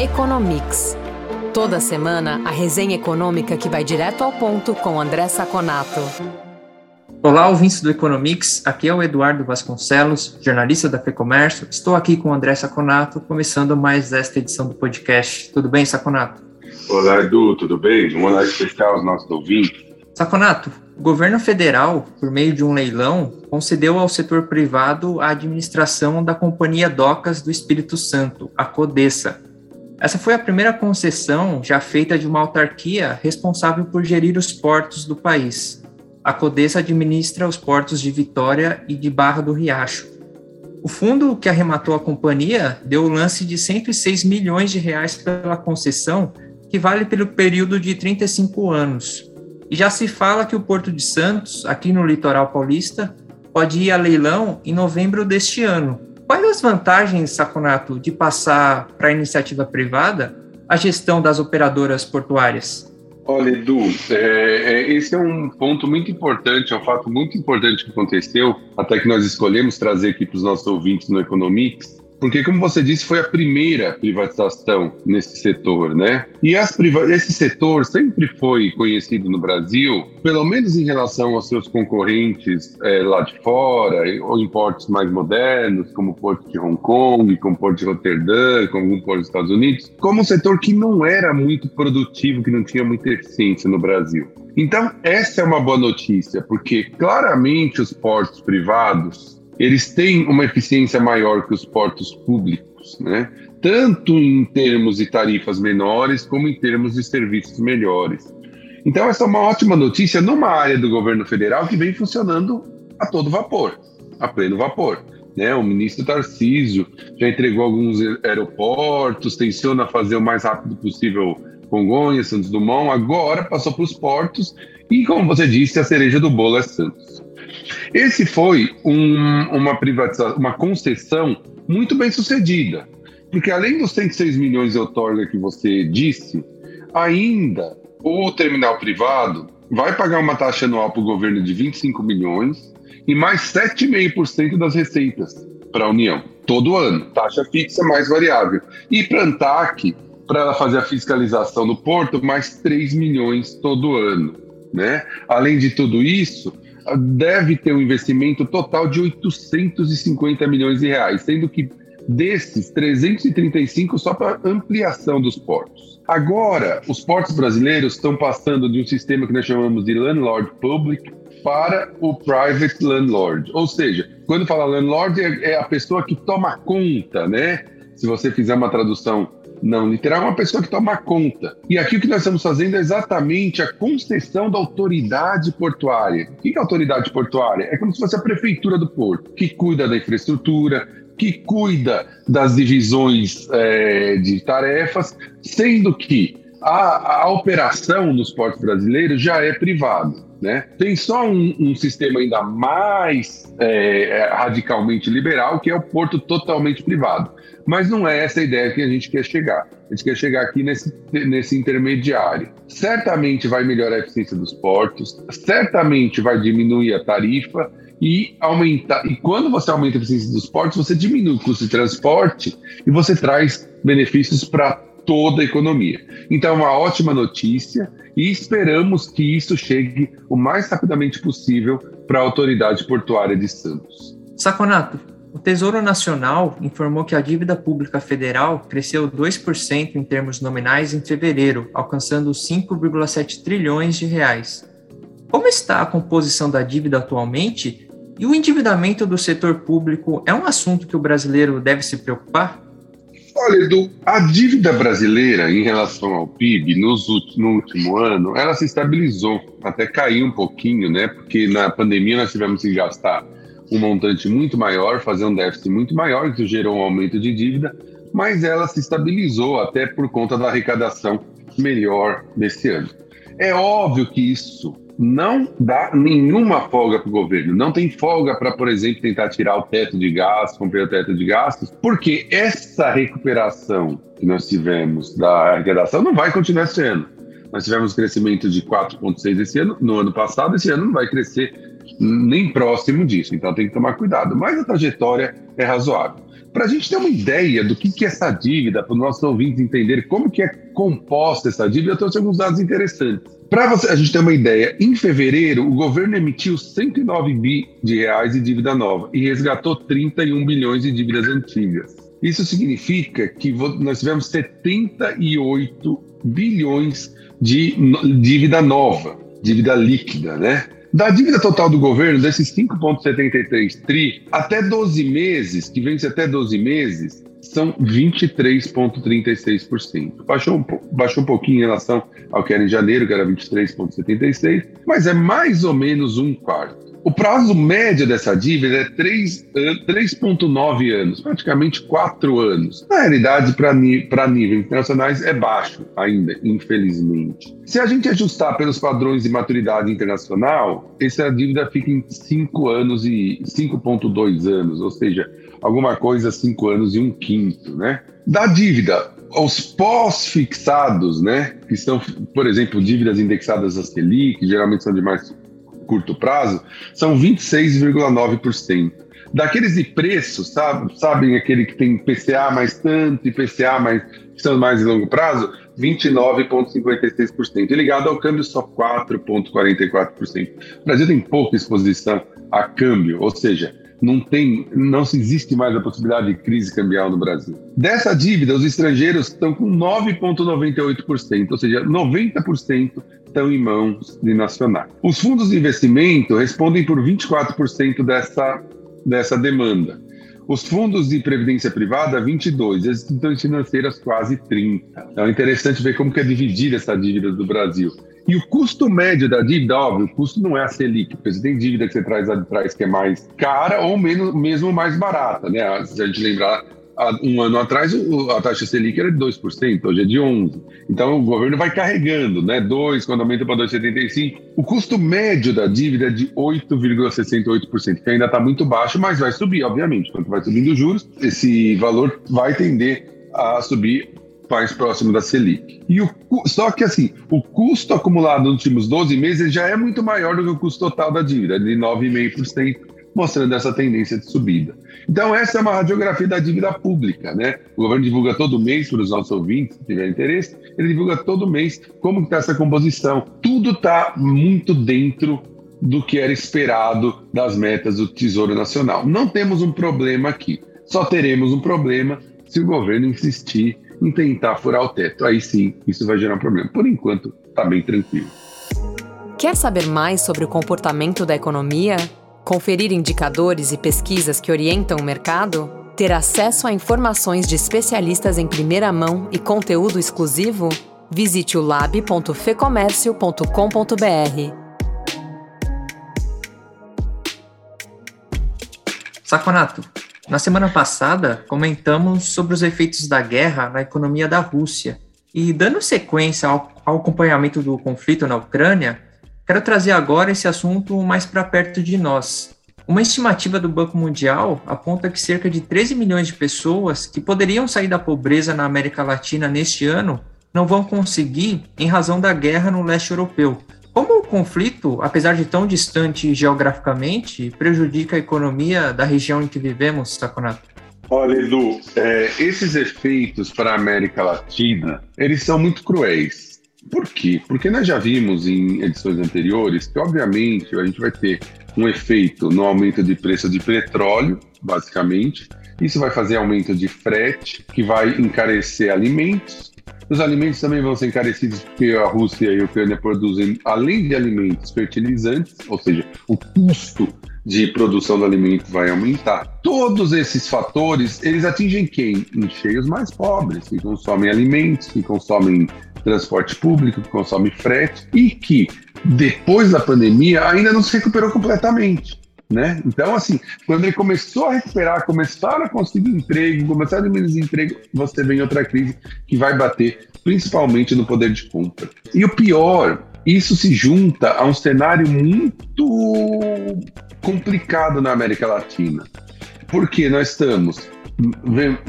Economics. Toda semana, a resenha econômica que vai direto ao ponto com André Saconato. Olá, ouvintes do Economics. Aqui é o Eduardo Vasconcelos, jornalista da FEComércio. Estou aqui com o André Saconato, começando mais esta edição do podcast. Tudo bem, Saconato? Olá, Edu, tudo bem? Um olá especial aos nossos ouvintes. Saconato, o governo federal, por meio de um leilão, concedeu ao setor privado a administração da Companhia Docas do Espírito Santo, a CODESA, essa foi a primeira concessão já feita de uma autarquia responsável por gerir os portos do país. A Codesa administra os portos de Vitória e de Barra do Riacho. O fundo que arrematou a companhia deu o lance de 106 milhões de reais pela concessão, que vale pelo período de 35 anos. E já se fala que o Porto de Santos, aqui no litoral paulista, pode ir a leilão em novembro deste ano, Quais as vantagens, Saconato, de passar para a iniciativa privada a gestão das operadoras portuárias? Olha, Edu, é, é, esse é um ponto muito importante, é um fato muito importante que aconteceu, até que nós escolhemos trazer aqui para os nossos ouvintes no Economics, porque, como você disse, foi a primeira privatização nesse setor, né? E esse setor sempre foi conhecido no Brasil, pelo menos em relação aos seus concorrentes é, lá de fora, ou em portos mais modernos, como o Porto de Hong Kong, como o Porto de Roterdã, como algum porto dos Estados Unidos, como um setor que não era muito produtivo, que não tinha muita eficiência no Brasil. Então, essa é uma boa notícia, porque claramente os portos privados eles têm uma eficiência maior que os portos públicos, né? tanto em termos de tarifas menores, como em termos de serviços melhores. Então, essa é uma ótima notícia numa área do governo federal que vem funcionando a todo vapor, a pleno vapor. Né? O ministro Tarcísio já entregou alguns aeroportos, tenciona fazer o mais rápido possível Congonhas, Santos Dumont, agora passou para os portos e, como você disse, a cereja do bolo é Santos. Esse foi um, uma privatização, uma concessão muito bem sucedida, porque além dos 106 milhões de outorga que você disse, ainda o terminal privado vai pagar uma taxa anual para o governo de 25 milhões e mais 7,5% das receitas para a União, todo ano, taxa fixa mais variável. E para a ANTAC, para ela fazer a fiscalização do porto, mais 3 milhões todo ano. Né? Além de tudo isso, deve ter um investimento total de 850 milhões de reais, sendo que desses 335 só para ampliação dos portos. Agora, os portos brasileiros estão passando de um sistema que nós chamamos de landlord public para o private landlord. Ou seja, quando fala landlord é, é a pessoa que toma conta, né? Se você fizer uma tradução não literal, é uma pessoa que toma conta. E aqui o que nós estamos fazendo é exatamente a concessão da autoridade portuária. O que é autoridade portuária? É como se fosse a prefeitura do porto, que cuida da infraestrutura, que cuida das divisões é, de tarefas, sendo que a, a, operação nos portos brasileiros já é privada. Né? Tem só um, um sistema ainda mais é, radicalmente liberal, que é o porto totalmente privado. Mas não é essa a ideia que a gente quer chegar. A gente quer chegar aqui nesse, nesse intermediário. Certamente vai melhorar a eficiência dos portos, certamente vai diminuir a tarifa e aumentar. E quando você aumenta a eficiência dos portos, você diminui o custo de transporte e você traz benefícios para toda a economia. Então, é uma ótima notícia e esperamos que isso chegue o mais rapidamente possível para a autoridade portuária de Santos. Saconato, o Tesouro Nacional informou que a dívida pública federal cresceu 2% em termos nominais em fevereiro, alcançando 5,7 trilhões de reais. Como está a composição da dívida atualmente e o endividamento do setor público é um assunto que o brasileiro deve se preocupar? Olha, Edu, a dívida brasileira em relação ao PIB nos, no último ano, ela se estabilizou, até caiu um pouquinho, né? Porque na pandemia nós tivemos que gastar um montante muito maior, fazer um déficit muito maior, que gerou um aumento de dívida, mas ela se estabilizou até por conta da arrecadação melhor desse ano. É óbvio que isso não dá nenhuma folga para o governo. Não tem folga para, por exemplo, tentar tirar o teto de gastos, cumprir o teto de gastos, porque essa recuperação que nós tivemos da arrecadação não vai continuar ano. Nós tivemos crescimento de 4,6 esse ano, no ano passado, esse ano não vai crescer nem próximo disso, então tem que tomar cuidado. Mas a trajetória é razoável. Para a gente ter uma ideia do que, que é essa dívida, para os nossos ouvintes entenderem como que é composta essa dívida, eu trouxe alguns dados interessantes. Para a gente ter uma ideia, em fevereiro, o governo emitiu 109 bi de reais de dívida nova e resgatou 31 bilhões de dívidas antigas. Isso significa que nós tivemos 78 bilhões de dívida nova, dívida líquida, né? Da dívida total do governo, desses 5,73 tri, até 12 meses, que vence até 12 meses, são 23,36%. Baixou um, baixou um pouquinho em relação ao que era em janeiro, que era 23,76%, mas é mais ou menos um quarto. O prazo médio dessa dívida é 3,9 anos, praticamente 4 anos. Na realidade, para níveis internacionais, é baixo ainda, infelizmente. Se a gente ajustar pelos padrões de maturidade internacional, essa dívida fica em 5 anos e 5,2 anos, ou seja, alguma coisa 5 anos e um quinto, né? Da dívida, os pós-fixados, né, que são, por exemplo, dívidas indexadas à Selic, que geralmente são de mais curto prazo, são 26,9%. Daqueles de preço, sabe, sabem aquele que tem PCA mais tanto e PCA mais, que são mais de longo prazo, 29,56%. E ligado ao câmbio, só 4,44%. O Brasil tem pouca exposição a câmbio, ou seja, não tem, não existe mais a possibilidade de crise cambial no Brasil. Dessa dívida, os estrangeiros estão com 9,98%, ou seja, 90% estão em mãos de nacionais. Os fundos de investimento respondem por 24% dessa, dessa demanda. Os fundos de previdência privada, 22, as instituições financeiras, quase 30. Então é interessante ver como que é dividida essa dívida do Brasil. E o custo médio da dívida, óbvio, o custo não é a Selic, porque você tem dívida que você traz atrás que é mais cara ou menos, mesmo mais barata, né? Se a gente lembrar, um ano atrás a taxa Selic era de 2%, hoje é de 11%. Então o governo vai carregando, né? 2, quando aumenta para 2,75%. O custo médio da dívida é de 8,68%, que ainda está muito baixo, mas vai subir, obviamente. Quando vai subindo os juros, esse valor vai tender a subir mais próximo da Selic. E o, só que assim, o custo acumulado nos últimos 12 meses já é muito maior do que o custo total da dívida, de 9,5%, mostrando essa tendência de subida. Então, essa é uma radiografia da dívida pública, né? O governo divulga todo mês para os nossos ouvintes, se tiver interesse, ele divulga todo mês como está essa composição. Tudo está muito dentro do que era esperado das metas do Tesouro Nacional. Não temos um problema aqui. Só teremos um problema se o governo insistir em tentar furar o teto. Aí sim, isso vai gerar um problema. Por enquanto, está bem tranquilo. Quer saber mais sobre o comportamento da economia? Conferir indicadores e pesquisas que orientam o mercado? Ter acesso a informações de especialistas em primeira mão e conteúdo exclusivo? Visite o lab.fecomércio.com.br. Saconato, na semana passada, comentamos sobre os efeitos da guerra na economia da Rússia. E dando sequência ao, acompanhamento do conflito na Ucrânia, quero trazer agora esse assunto mais para perto de nós. Uma estimativa do Banco Mundial aponta que cerca de 13 milhões de pessoas que poderiam sair da pobreza na América Latina neste ano não vão conseguir em razão da guerra no leste europeu, como o conflito, apesar de tão distante geograficamente, prejudica a economia da região em que vivemos, Saconato? Olha, Edu, é, esses efeitos para a América Latina, eles são muito cruéis. Por quê? Porque nós já vimos em edições anteriores que, obviamente, a gente vai ter um efeito no aumento de preço de petróleo, basicamente. Isso vai fazer aumento de frete, que vai encarecer alimentos, os alimentos também vão ser encarecidos porque a Rússia e a Ucrânia produzem, além de alimentos, fertilizantes, ou seja, o custo de produção do alimento vai aumentar. Todos esses fatores, eles atingem quem? Enchei os mais pobres, que consomem alimentos, que consomem transporte público, que consomem frete e que, depois da pandemia, ainda não se recuperou completamente. Né? Então, assim, quando ele começou a recuperar, começaram a conseguir emprego, começaram a diminuir desemprego, você vem outra crise que vai bater principalmente no poder de compra. E o pior, isso se junta a um cenário muito complicado na América Latina, porque nós estamos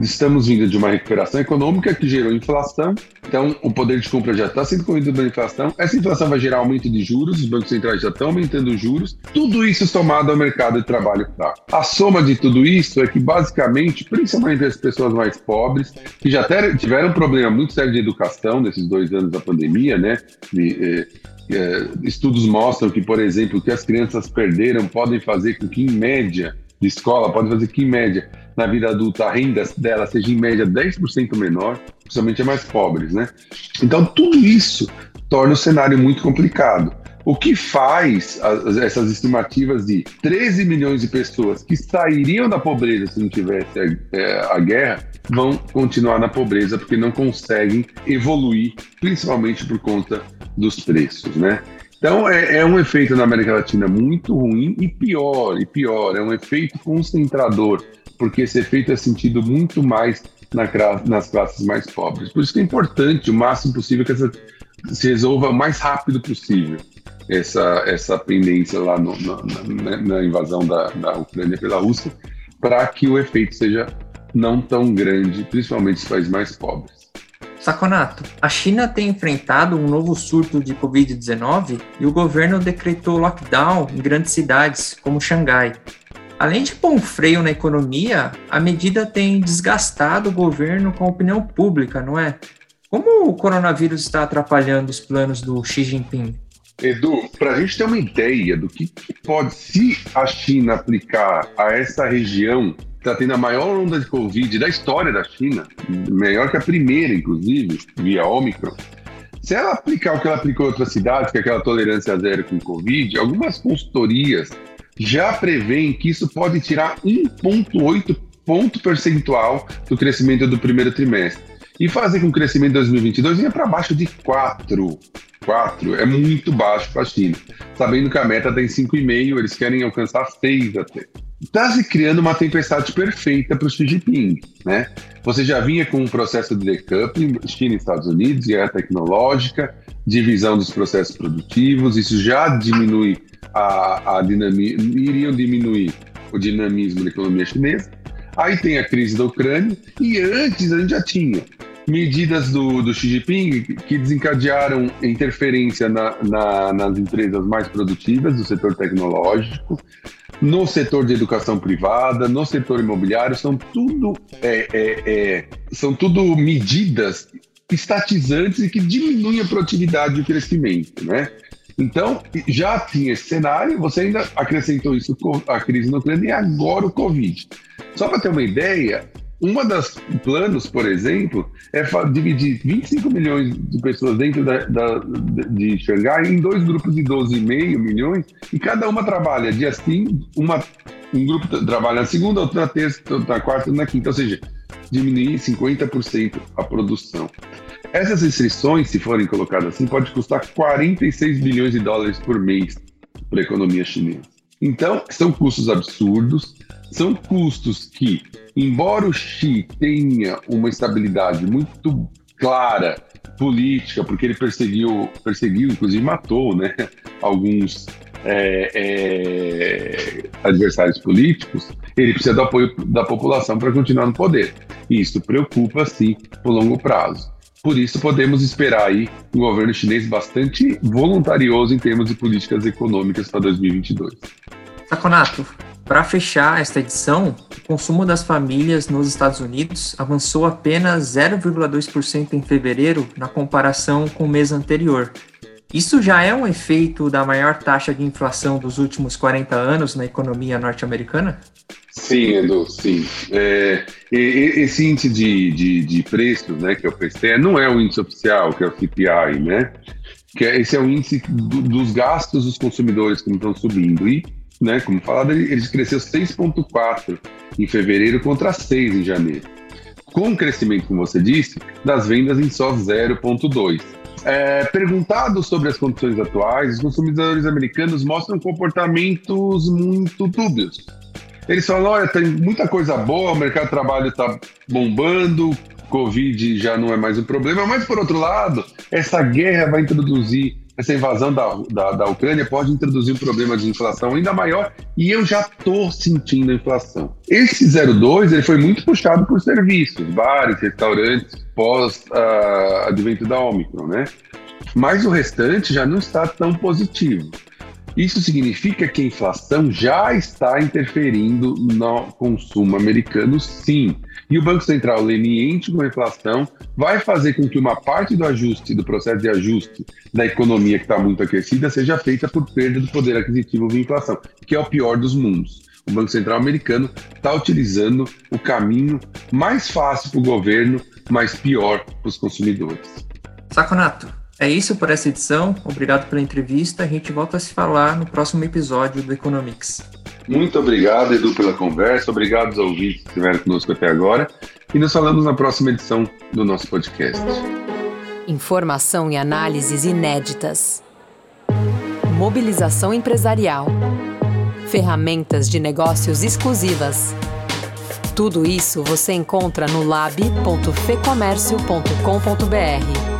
estamos vindo de uma recuperação econômica que gerou inflação, então o poder de compra já está sendo corrido pela inflação. Essa inflação vai gerar aumento de juros, os bancos centrais já estão aumentando os juros, tudo isso somado ao mercado de trabalho fraco. A soma de tudo isso é que, basicamente, principalmente as pessoas mais pobres, que já tiveram um problema muito sério de educação nesses dois anos da pandemia, né? De, eh, eh, estudos mostram que, por exemplo, o que as crianças perderam podem fazer com que, em média, de escola, podem fazer que, em média, na vida adulta a renda dela seja em média 10% menor, principalmente as mais pobres, né? Então tudo isso torna o cenário muito complicado. O que faz as, essas estimativas de 13 milhões de pessoas que sairiam da pobreza se não tivesse a, é, a guerra vão continuar na pobreza porque não conseguem evoluir, principalmente por conta dos preços, né? Então é, é, um efeito na América Latina muito ruim e pior, e pior, é um efeito concentrador porque esse efeito é sentido muito mais na, nas classes mais pobres. Por isso que é importante, o máximo possível, que essa, se resolva o mais rápido possível essa, essa pendência lá no, na, na, invasão da, da Ucrânia pela Rússia, para que o efeito seja não tão grande, principalmente nos países mais pobres. Saconato, a China tem enfrentado um novo surto de Covid-19 e o governo decretou lockdown em grandes cidades, como Xangai. Além de pôr um freio na economia, a medida tem desgastado o governo com a opinião pública, não é? Como o coronavírus está atrapalhando os planos do Xi Jinping? Edu, para a gente ter uma ideia do que, pode, se a China aplicar a essa região está tendo a maior onda de Covid da história da China, maior que a primeira, inclusive, via Omicron. Se ela aplicar o que ela aplicou em outras cidades, que é aquela tolerância zero com Covid, algumas consultorias já prevêem que isso pode tirar 1,8 ponto percentual do crescimento do primeiro trimestre e fazer com que o crescimento de 2022 venha para baixo de 4. 4 é muito baixo para a China, sabendo que a meta está em 5,5, eles querem alcançar 6 até. Está se criando uma tempestade perfeita para o Xi Jinping. Né? Você já vinha com um processo de decoupling, China e Estados Unidos, guerra tecnológica, divisão dos processos produtivos, isso já diminui a, a dinamismo, iriam diminuir o dinamismo da economia chinesa. Aí tem a crise da Ucrânia, e antes a gente já tinha medidas do, do Xi Jinping que desencadearam interferência na, na, nas empresas mais produtivas do setor tecnológico, no setor de educação privada, no setor imobiliário, são tudo, é, é, é, são tudo medidas estatizantes e que diminuem a produtividade e o crescimento, né? Então, já tinha esse cenário, você ainda acrescentou isso a crise no Ucrânia e agora o Covid. Só para ter uma ideia, uma das planos, por exemplo, é dividir 25 milhões de pessoas dentro da, da, de Xangai em dois grupos de 12,5 milhões, e cada uma trabalha dia sim, uma, um grupo trabalha na segunda, outro na terça, outro na quarta, outro na quinta, ou seja, diminuir 50% a produção. Essas restrições, se forem colocadas assim, pode custar 46 bilhões de dólares por mês para a economia chinesa. Então, são custos absurdos, são custos que, embora o Xi tenha uma estabilidade muito clara política, porque ele perseguiu, perseguiu, inclusive matou, né, alguns é, é, adversários políticos, ele precisa do apoio da população para continuar no poder. Isso preocupa, sim, por longo prazo. Por isso, podemos esperar aí um governo chinês bastante voluntarioso em termos de políticas econômicas para 2022. Saconato, para fechar esta edição, o consumo das famílias nos Estados Unidos avançou apenas 0,2% em fevereiro na comparação com o mês anterior. Isso já é um efeito da maior taxa de inflação dos últimos 40 anos na economia norte-americana? Sim, Edu, sim. É, esse índice de, de, de, preços, né, que é o PCE, não é o índice oficial, que é o CPI, né? Que é, esse é o índice do, dos gastos dos consumidores que estão subindo. E, né, como falado, ele, ele cresceu 6,4% em fevereiro contra 6% em janeiro. Com o crescimento, como você disse, das vendas em só 0,2%. É, perguntado sobre as condições atuais, os consumidores americanos mostram comportamentos muito dúbios eles falam: olha, tem muita coisa boa, o mercado de trabalho está bombando, Covid já não é mais um problema, mas por outro lado, essa guerra vai introduzir essa invasão da, da, da Ucrânia pode introduzir um problema de inflação ainda maior e eu já estou sentindo a inflação. Esse 02 ele foi muito puxado por serviços, bares, restaurantes, pós-advento uh, da Omicron, né? Mas o restante já não está tão positivo. Isso significa que a inflação já está interferindo no consumo americano, sim. E o Banco Central, leniente com a inflação, vai fazer com que uma parte do ajuste, do processo de ajuste da economia que está muito aquecida, seja feita por perda do poder aquisitivo via inflação, que é o pior dos mundos. O Banco Central americano está utilizando o caminho mais fácil para o governo, mas pior para os consumidores. Saconato, é isso por essa edição. Obrigado pela entrevista. A gente volta a se falar no próximo episódio do Economics. Muito obrigado, Edu, pela conversa. Obrigado aos ouvintes que estiveram conosco até agora. E nos falamos na próxima edição do nosso podcast. Informação e análises inéditas. Mobilização empresarial. Ferramentas de negócios exclusivas. Tudo isso você encontra no lab.fecomércio.com.br.